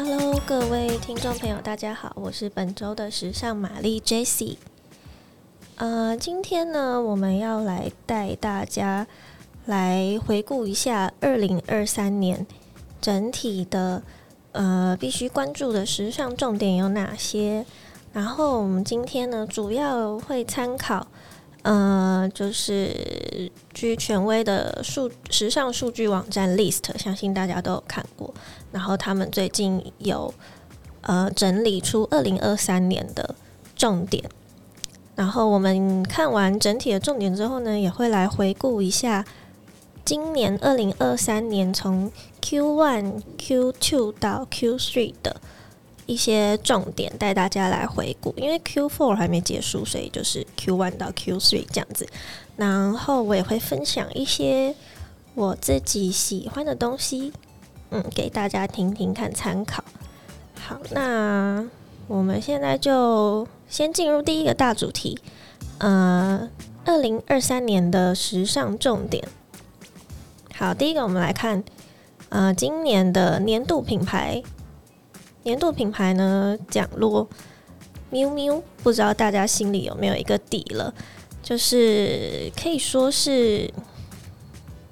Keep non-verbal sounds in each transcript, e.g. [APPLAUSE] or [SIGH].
Hello，各位听众朋友，大家好，我是本周的时尚玛丽 Jessie。呃，今天呢，我们要来带大家来回顾一下二零二三年整体的呃必须关注的时尚重点有哪些。然后我们今天呢，主要会参考呃，就是据权威的数时尚数据网站 List，相信大家都有看过。然后他们最近有呃整理出二零二三年的重点。然后我们看完整体的重点之后呢，也会来回顾一下今年二零二三年从 Q one、Q two 到 Q three 的一些重点，带大家来回顾。因为 Q four 还没结束，所以就是 Q one 到 Q three 这样子。然后我也会分享一些我自己喜欢的东西，嗯，给大家听听看参考。好，那我们现在就。先进入第一个大主题，呃，二零二三年的时尚重点。好，第一个我们来看，呃，今年的年度品牌，年度品牌呢讲落喵喵不知道大家心里有没有一个底了？就是可以说是，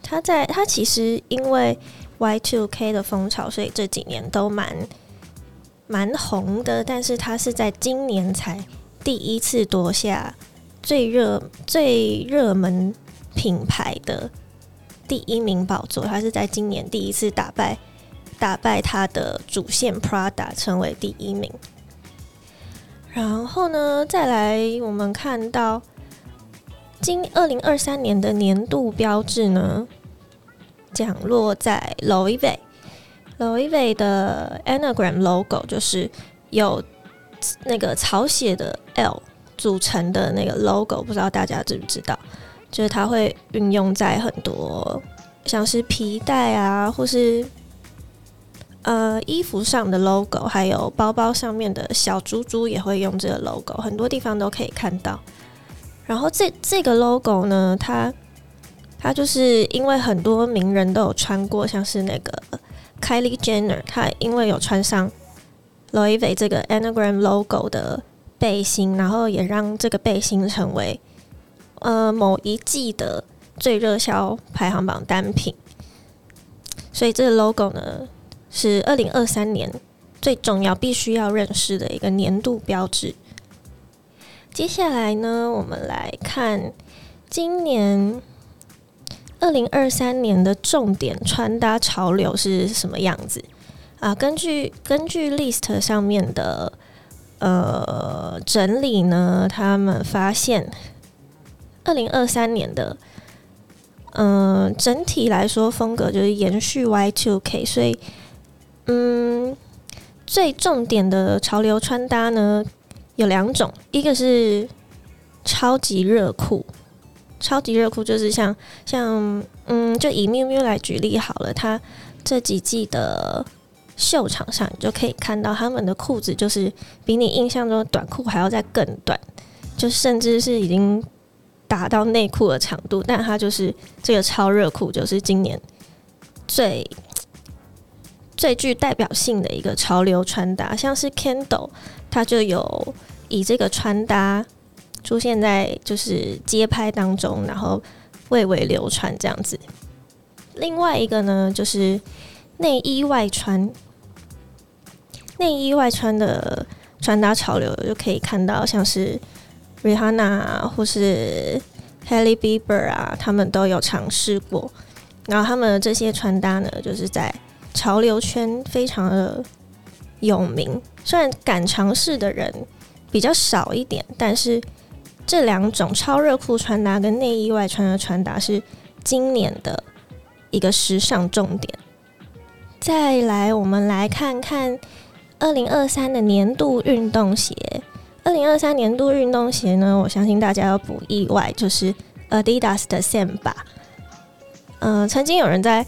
它在它其实因为 Y Two K 的风潮，所以这几年都蛮。蛮红的，但是它是在今年才第一次夺下最热最热门品牌的第一名宝座。它是在今年第一次打败打败它的主线 Prada，成为第一名。然后呢，再来我们看到今二零二三年的年度标志呢，降落在 Loewe。Loewe 的 Anagram logo 就是有那个草写的 L 组成的那个 logo，不知道大家知不知道？就是它会运用在很多像是皮带啊，或是呃衣服上的 logo，还有包包上面的小珠珠也会用这个 logo，很多地方都可以看到。然后这这个 logo 呢，它它就是因为很多名人都有穿过，像是那个。Kylie Jenner，她因为有穿上 Loewe 这个 Anagram logo 的背心，然后也让这个背心成为呃某一季的最热销排行榜单品。所以这个 logo 呢，是二零二三年最重要、必须要认识的一个年度标志。接下来呢，我们来看今年。二零二三年的重点穿搭潮流是什么样子啊？根据根据 list 上面的呃整理呢，他们发现二零二三年的嗯、整体来说风格就是延续 Y2K，所以嗯最重点的潮流穿搭呢有两种，一个是超级热裤。超级热裤就是像像嗯，就以 miu miu 来举例好了，它这几季的秀场上，你就可以看到他们的裤子就是比你印象中的短裤还要再更短，就甚至是已经达到内裤的长度。但它就是这个超热裤，就是今年最最具代表性的一个潮流穿搭，像是 Kendall，它就有以这个穿搭。出现在就是街拍当中，然后蔚为流传这样子。另外一个呢，就是内衣外穿，内衣外穿的穿搭潮流就可以看到，像是 Rihanna 或是 h a l l y Bieber 啊，他们都有尝试过。然后他们这些穿搭呢，就是在潮流圈非常的有名。虽然敢尝试的人比较少一点，但是。这两种超热裤穿搭跟内衣外穿的穿搭是今年的一个时尚重点。再来，我们来看看二零二三的年度运动鞋。二零二三年度运动鞋呢，我相信大家要不意外，就是 Adidas 的 Samba。嗯、曾经有人在，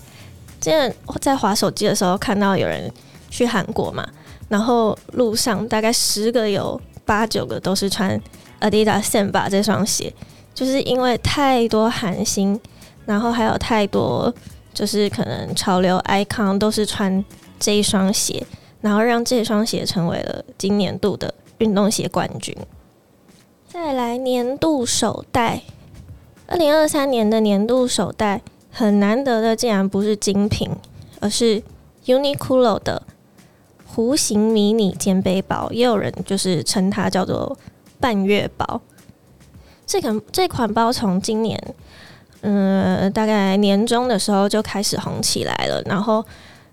之前在滑手机的时候看到有人去韩国嘛，然后路上大概十个有八九个都是穿。Adidas Samba 这双鞋，就是因为太多韩星，然后还有太多就是可能潮流 icon 都是穿这一双鞋，然后让这双鞋成为了今年度的运动鞋冠军。再来年度首戴，二零二三年的年度首戴很难得的，竟然不是精品，而是 Uniqlo 的弧形迷你肩背包，也有人就是称它叫做半月包。这款这款包从今年，嗯，大概年中的时候就开始红起来了，然后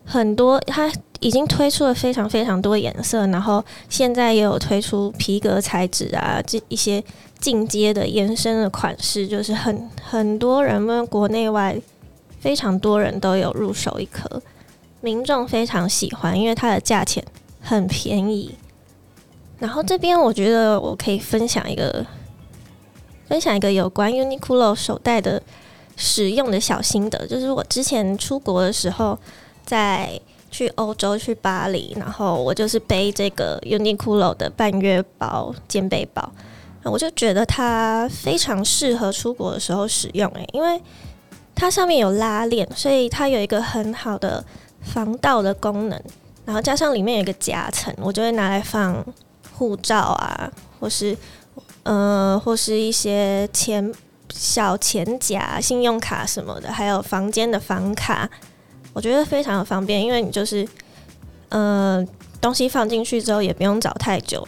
很多它已经推出了非常非常多颜色，然后现在也有推出皮革材质啊，这一些进阶的延伸的款式，就是很很多人们国内外非常多人都有入手一颗，民众非常喜欢，因为它的价钱很便宜。然后这边我觉得我可以分享一个。分享一个有关 Uniqlo 手袋的使用的小心得，就是我之前出国的时候，在去欧洲去巴黎，然后我就是背这个 Uniqlo 的半月包肩背包，我就觉得它非常适合出国的时候使用，诶，因为它上面有拉链，所以它有一个很好的防盗的功能，然后加上里面有一个夹层，我就会拿来放护照啊，或是。呃，或是一些钱、小钱夹、信用卡什么的，还有房间的房卡，我觉得非常的方便，因为你就是，呃，东西放进去之后也不用找太久，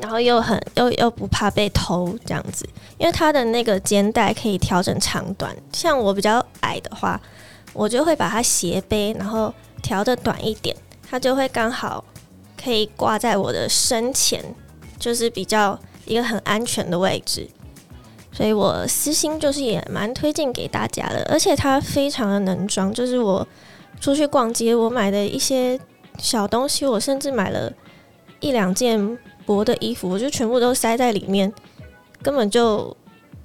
然后又很又又不怕被偷这样子，因为它的那个肩带可以调整长短，像我比较矮的话，我就会把它斜背，然后调的短一点，它就会刚好可以挂在我的身前，就是比较。一个很安全的位置，所以我私心就是也蛮推荐给大家的，而且它非常的能装。就是我出去逛街，我买的一些小东西，我甚至买了一两件薄的衣服，我就全部都塞在里面，根本就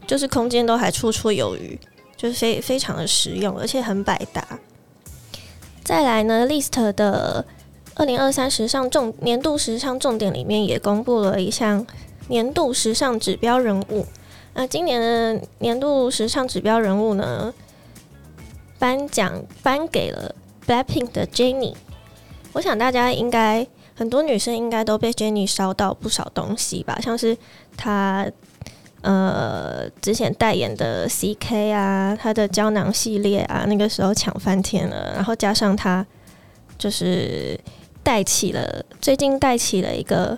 就是空间都还绰绰有余，就是非非常的实用，而且很百搭。再来呢，LIST 的二零二三时尚重年度时尚重点里面也公布了一项。年度时尚指标人物，那今年的年度时尚指标人物呢？颁奖颁给了 Blackpink 的 Jennie。我想大家应该很多女生应该都被 Jennie 烧到不少东西吧，像是她呃之前代言的 CK 啊，她的胶囊系列啊，那个时候抢翻天了，然后加上她就是带起了最近带起了一个。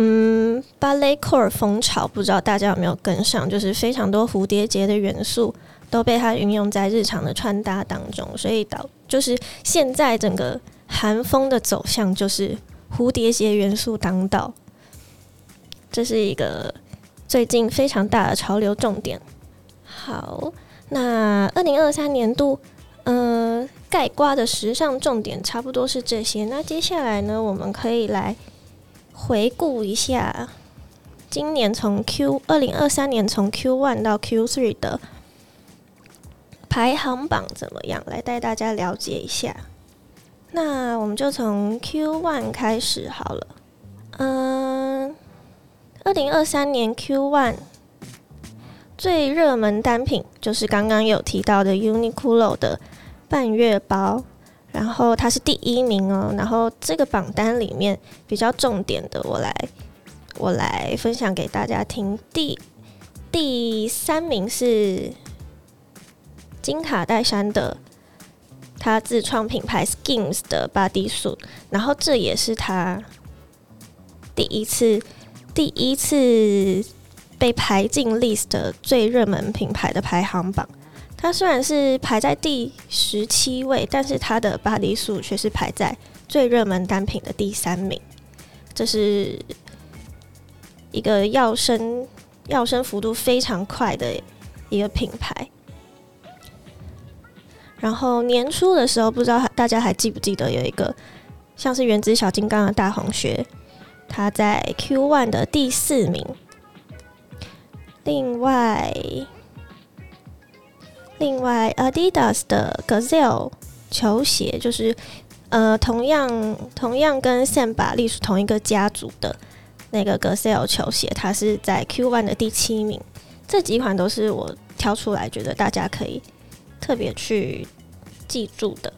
嗯，芭蕾 core 风潮，不知道大家有没有跟上？就是非常多蝴蝶结的元素都被它运用在日常的穿搭当中，所以导就是现在整个寒风的走向就是蝴蝶结元素当道，这是一个最近非常大的潮流重点。好，那二零二三年度，呃，概括的时尚重点差不多是这些。那接下来呢，我们可以来。回顾一下今年从 Q 二零二三年从 Q one 到 Q three 的排行榜怎么样？来带大家了解一下。那我们就从 Q one 开始好了。嗯，二零二三年 Q one 最热门单品就是刚刚有提到的 Uniqlo 的半月包。然后它是第一名哦，然后这个榜单里面比较重点的，我来我来分享给大家听。第第三名是金卡戴珊的，他自创品牌 Skims 的 Bodysuit，然后这也是他第一次第一次被排进 list 的最热门品牌的排行榜。它虽然是排在第十七位，但是它的 Bodysuit 却是排在最热门单品的第三名。这是一个跃升跃升幅度非常快的一个品牌。然后年初的时候，不知道大家还记不记得有一个像是原子小金刚的大红靴，它在 Q One 的第四名。另外。另外，Adidas 的 Gazelle 球鞋就是，呃，同样同样跟 Samba 隶属同一个家族的那个 Gazelle 球鞋，它是在 Q One 的第七名。这几款都是我挑出来觉得大家可以特别去记住的。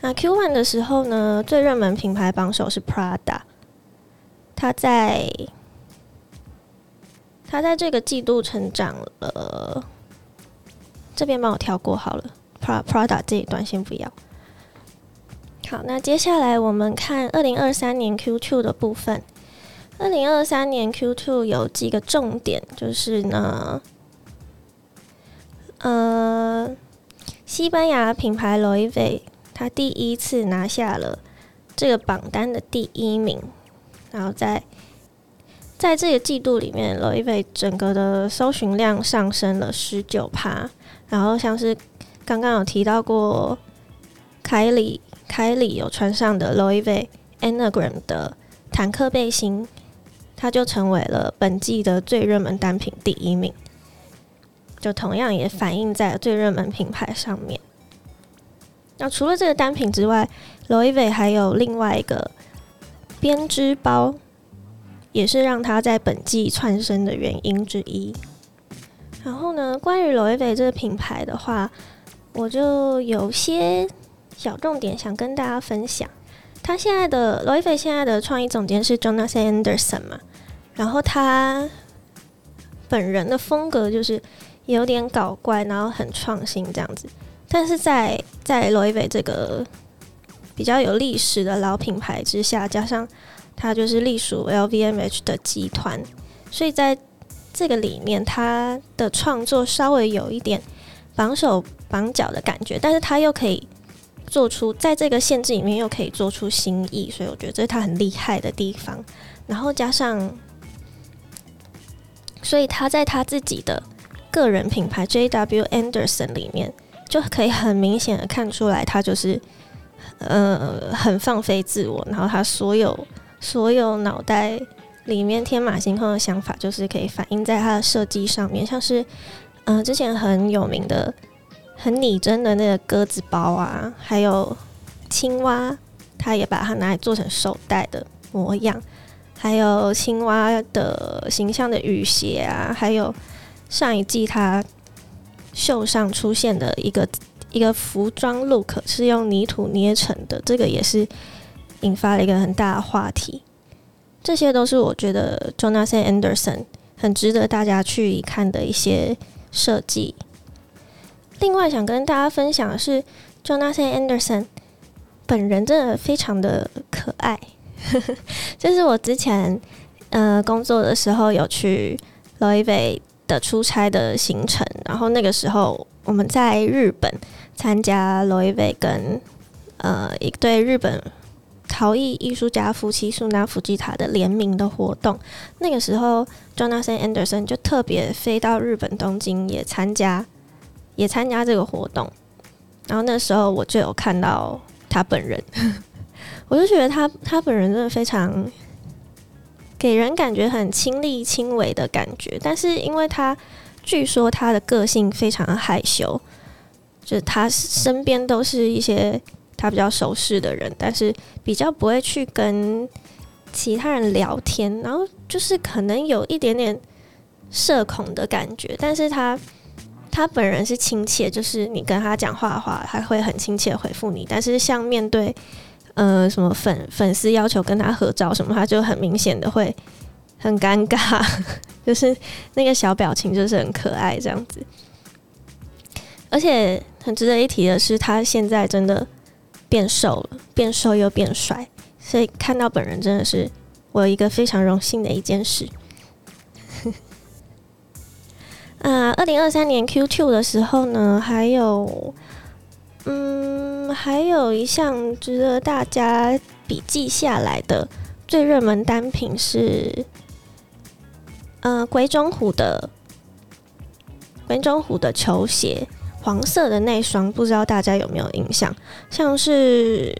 那 Q one 的时候呢，最热门品牌榜首是 Prada，它在它在这个季度成长了。这边帮我跳过好了，Prada 这一段先不要。好，那接下来我们看二零二三年 Q two 的部分。二零二三年 Q two 有几个重点，就是呢，呃，西班牙品牌 Loewe 它第一次拿下了这个榜单的第一名，然后在在这个季度里面，Loewe 整个的搜寻量上升了十九趴，然后像是刚刚有提到过，凯里凯里有穿上的 Loewe Anagram 的坦克背心。它就成为了本季的最热门单品第一名，就同样也反映在最热门品牌上面。那除了这个单品之外，Loewe 还有另外一个编织包，也是让它在本季窜升的原因之一。然后呢，关于 Loewe 这个品牌的话，我就有些小重点想跟大家分享。他现在的 Loewe 现在的创意总监是 Jonathan Anderson 嘛。然后他本人的风格就是有点搞怪，然后很创新这样子。但是在在 Loewe 这个比较有历史的老品牌之下，加上他就是隶属 LVMH 的集团，所以在这个里面，他的创作稍微有一点绑手绑脚的感觉，但是他又可以做出在这个限制里面又可以做出新意，所以我觉得这是他很厉害的地方。然后加上。所以他在他自己的个人品牌 JW Anderson 里面，就可以很明显的看出来，他就是呃很放飞自我，然后他所有所有脑袋里面天马行空的想法，就是可以反映在他的设计上面，像是嗯、之前很有名的很拟真的那个鸽子包啊，还有青蛙，他也把它拿来做成手袋的模样。还有青蛙的形象的雨鞋啊，还有上一季它秀上出现的一个一个服装 look 是用泥土捏成的，这个也是引发了一个很大的话题。这些都是我觉得 Jonathan Anderson 很值得大家去看的一些设计。另外想跟大家分享的是，Jonathan Anderson 本人真的非常的可爱。[LAUGHS] 这是我之前呃工作的时候有去 Loewe 的出差的行程，然后那个时候我们在日本参加 Loewe 跟呃一对日本陶艺艺术家夫妻素纳福吉塔的联名的活动，那个时候 Jonathan Anderson 就特别飞到日本东京也参加也参加这个活动，然后那时候我就有看到他本人。[LAUGHS] 我就觉得他他本人真的非常给人感觉很亲力亲为的感觉，但是因为他据说他的个性非常害羞，就是他身边都是一些他比较熟识的人，但是比较不会去跟其他人聊天，然后就是可能有一点点社恐的感觉，但是他他本人是亲切，就是你跟他讲话的话，他会很亲切回复你，但是像面对。呃，什么粉粉丝要求跟他合照什么，他就很明显的会很尴尬，[LAUGHS] 就是那个小表情就是很可爱这样子。而且很值得一提的是，他现在真的变瘦了，变瘦又变帅，所以看到本人真的是我一个非常荣幸的一件事。啊，[LAUGHS] 二零二三年 Q2 的时候呢，还有。嗯，还有一项值得大家笔记下来的最热门单品是，呃，鬼冢虎的鬼冢虎的球鞋，黄色的那双，不知道大家有没有印象？像是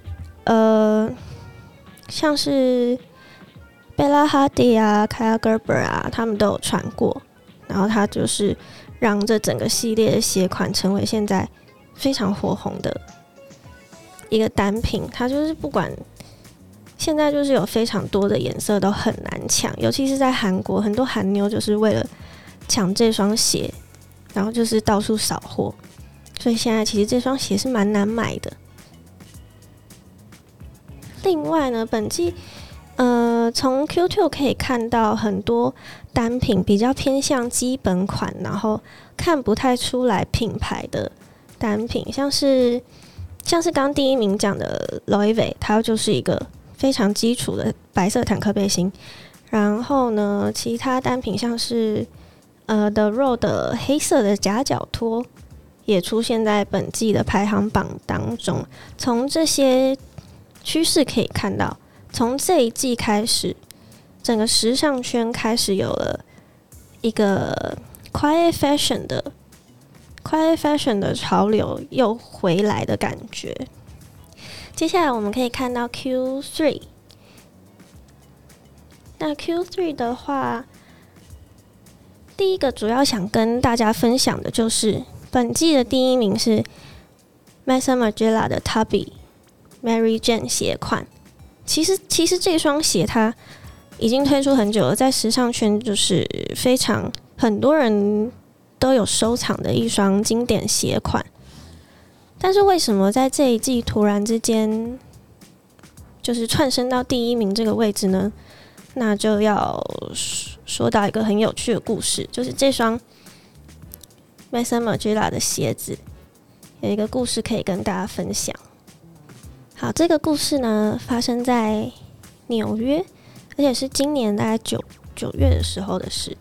呃，像是贝拉哈迪啊、Kaia Gerber 啊，他们都有穿过，然后它就是让这整个系列的鞋款成为现在。非常火红的一个单品，它就是不管现在就是有非常多的颜色都很难抢，尤其是在韩国，很多韩妞就是为了抢这双鞋，然后就是到处扫货，所以现在其实这双鞋是蛮难买的。另外呢，本季呃从 Q2 可以看到很多单品比较偏向基本款，然后看不太出来品牌的单品，像是像是刚第一名讲的 Loewe，它就是一个非常基础的白色坦克背心。然后呢，其他单品像是呃 The Row 的黑色的夹脚拖，也出现在本季的排行榜当中。从这些趋势可以看到，从这一季开始，整个时尚圈开始有了一个 quiet fashion 的 quiet fashion 的潮流又回来的感觉。接下来我们可以看到 Q3。那 Q3 的话，第一个主要想跟大家分享的就是本季的第一名是 Maison Margiela 的 Tabi Mary Jane 鞋款。其实，其实这双鞋它已经推出很久了，在时尚圈就是非常很多人都有收藏的一双经典鞋款。但是为什么在这一季突然之间就是窜升到第一名这个位置呢？那就要说到一个很有趣的故事，就是这双 m a s s i m o g i l a 的鞋子有一个故事可以跟大家分享。好，这个故事呢发生在纽约，而且是今年大概九九月的时候的事。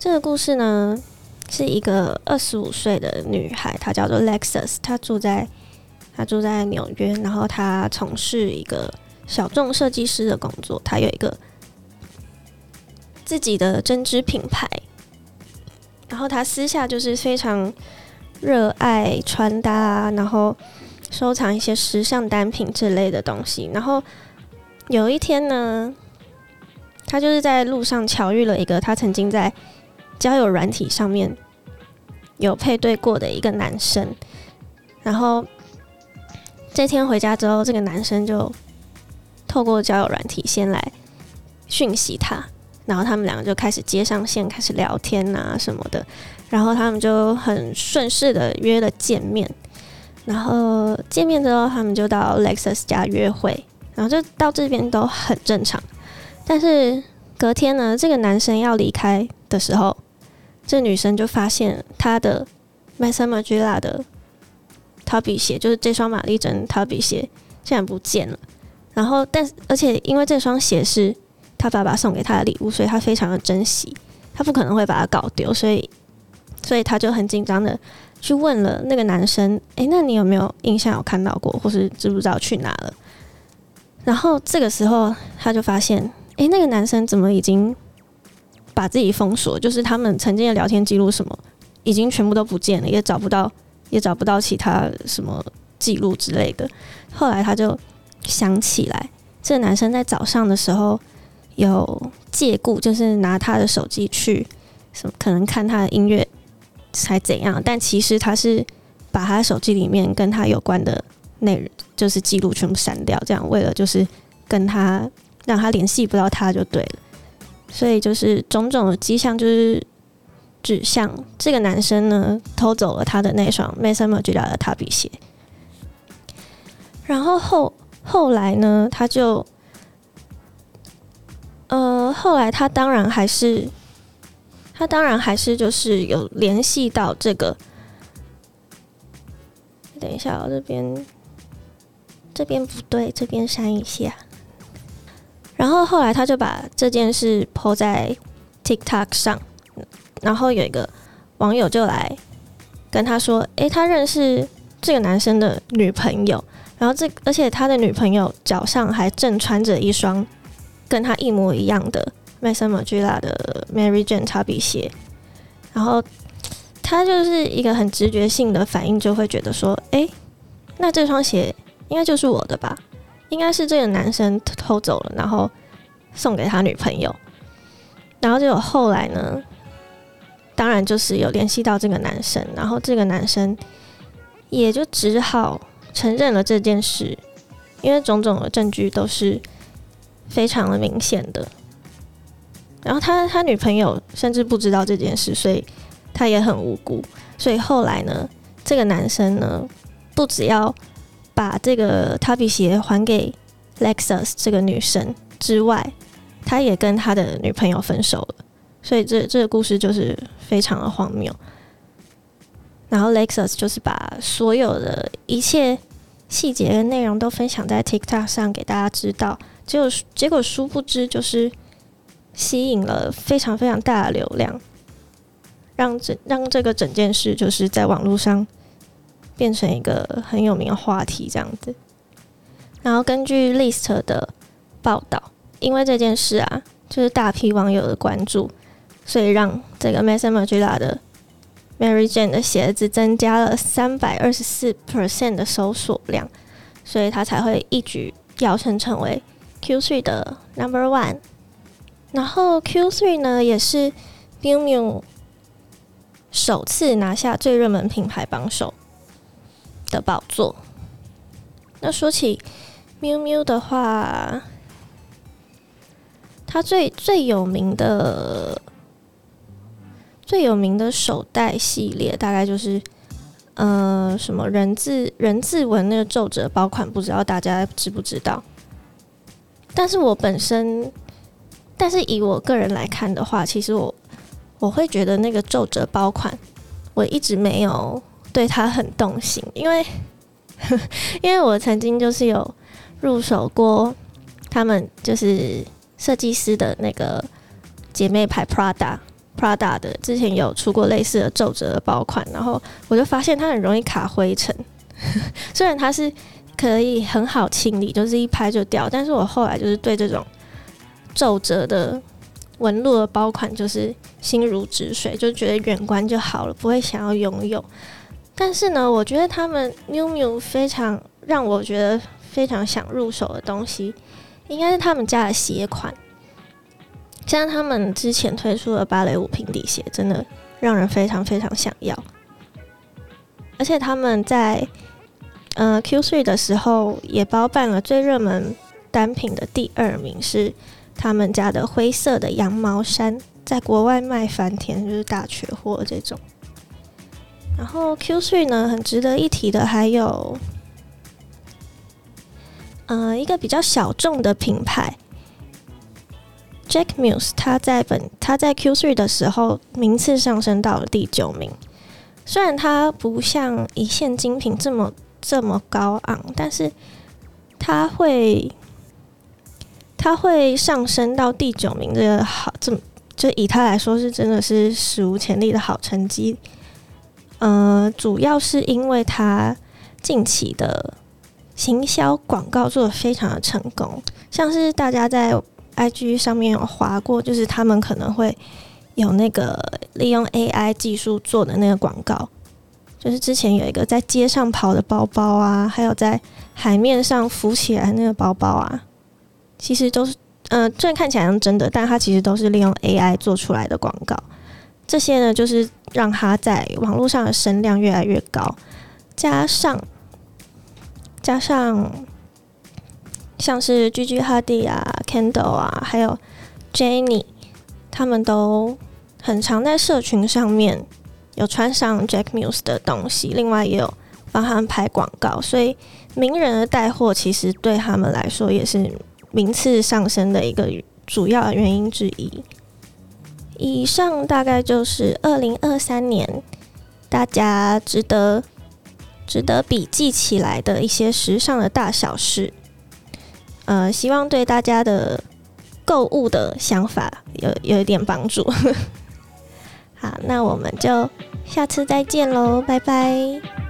这个故事呢是一个二十五岁的女孩，她叫做 Lexus，她住在她住在纽约，然后她从事一个。小众设计师的工作，她有一个自己的针织品牌，然后她私下就是非常热爱穿搭，然后收藏一些时尚单品之类的东西。然后有一天呢，她就是在路上巧遇了一个她曾经在交友软体上面有配对过的一个男生，然后这天回家之后，这个男生就。透过交友软体先来讯息他，然后他们两个就开始接上线，开始聊天啊什么的，然后他们就很顺势的约了见面，然后见面之后他们就到 Lexus 家约会，然后就到这边都很正常，但是隔天呢，这个男生要离开的时候，这女生就发现她的 Maison Margiela 的 Tabi 鞋，就是这双玛丽珍 Tabi 鞋，竟然不见了。然后，但而且因为这双鞋是她爸爸送给她的礼物，所以她非常的珍惜，她不可能会把它搞丢，所以，所以她就很紧张的去问了那个男生：“诶，那你有没有印象有看到过，或是知不知道去哪了？”然后这个时候她就发现：“诶，那个男生怎么已经把自己封锁？就是他们曾经的聊天记录什么，已经全部都不见了，也找不到，也找不到其他什么记录之类的。”后来他就。想起来，这个男生在早上的时候有借故，就是拿他的手机去什么，可能看他的音乐才怎样。但其实他是把他手机里面跟他有关的内容，就是记录全部删掉，这样为了就是跟他让他联系不到他就对了。所以就是种种的迹象，就是指向这个男生呢偷走了他的那双 Maison m a r g i l a 的 Tabi 鞋，然后后。后来呢，他就，呃，后来他当然还是，他当然还是就是有联系到这个。等一下，我这边，这边不对，这边删一下。然后后来他就把这件事 po 在 TikTok 上，然后有一个网友就来跟他说：“诶，他认识这个男生的女朋友。”然后这，而且他的女朋友脚上还正穿着一双跟他一模一样的 m a s o n m a g i l a 的 Mary Jane Tabi 鞋，然后他就是一个很直觉性的反应，就会觉得说，诶，那这双鞋应该就是我的吧？应该是这个男生偷走了，然后送给他女朋友。然后就有后来呢，当然就是有联系到这个男生，然后这个男生也就只好。承认了这件事，因为种种的证据都是非常的明显的。然后他他女朋友甚至不知道这件事，所以他也很无辜。所以后来呢，这个男生呢，不只要把这个 Tabi 鞋还给 Lexus 这个女生之外，他也跟他的女朋友分手了。所以这这个故事就是非常的荒谬。然后 Lexus 就是把所有的一切细节跟内容都分享在 TikTok 上给大家知道，结果结果殊不知就是吸引了非常非常大的流量，让整让这个整件事就是在网络上变成一个很有名的话题这样子。然后根据 List 的报道，因为这件事啊，就是大批网友的关注。所以让这个 Mason m a g i l a 的 Mary Jane 的鞋子增加了三百二十四 percent 的搜索量，所以它才会一举跃升成为 Q3 的 Number One。然后 Q3 呢，也是 Miu Miu 首次拿下最热门品牌榜首的宝座。那说起 Miu Miu 的话，它最最有名的。最有名的手袋系列大概就是，呃，什么人字人字纹那个皱褶包款，不知道大家知不知道？但是我本身，但是以我个人来看的话，其实我我会觉得那个皱褶包款，我一直没有对它很动心，因为 [LAUGHS] 因为我曾经就是有入手过他们就是设计师的那个姐妹牌 Prada。Prada 的之前有出过类似的皱褶的包款，然后我就发现它很容易卡灰尘。[LAUGHS] 虽然它是可以很好清理，就是一拍就掉，但是我后来就是对这种皱褶的纹路的包款就是心如止水，就觉得远观就好了，不会想要拥有。但是呢，我觉得他们 Miu Miu 非常让我觉得非常想入手的东西，应该是他们家的鞋款。像他们之前推出的芭蕾舞平底鞋，真的让人非常非常想要。而且他们在呃 Q3 的时候也包办了最热门单品的第二名，是他们家的灰色的羊毛衫，在国外卖翻天，就是大缺货这种。然后 Q3 呢，很值得一提的还有，呃，一个比较小众的品牌。，Jack Muse 他在本他在 Q3 的时候名次上升到了第九名。虽然它不像一线精品这么这么高昂，但是它会它会上升到第九名，这个好，这么就以它来说是真的是史无前例的好成绩。呃，主要是因为它近期的行销广告做得非常的成功，像是大家在。IG 上面有划过，就是他们可能会有那个利用 AI 技术做的那个广告，就是之前有一个在街上跑的包包啊，还有在海面上浮起来那个包包啊，其实都是，嗯、呃，虽然看起来像真的，但它其实都是利用 AI 做出来的广告。这些呢，就是让他在网络上的声量越来越高，加上加上。像是 Gigi Hadid 啊、Kendall 啊，还有 Jennie，他们都很常在社群上面有穿上 Jack Muse 的东西，另外也有帮他们拍广告，所以名人的带货其实对他们来说也是名次上升的一个主要原因之一。以上大概就是二零二三年大家值得值得笔记起来的一些时尚的大小事。呃，希望对大家的购物的想法有有一点帮助。[LAUGHS] 好，那我们就下次再见喽，拜拜。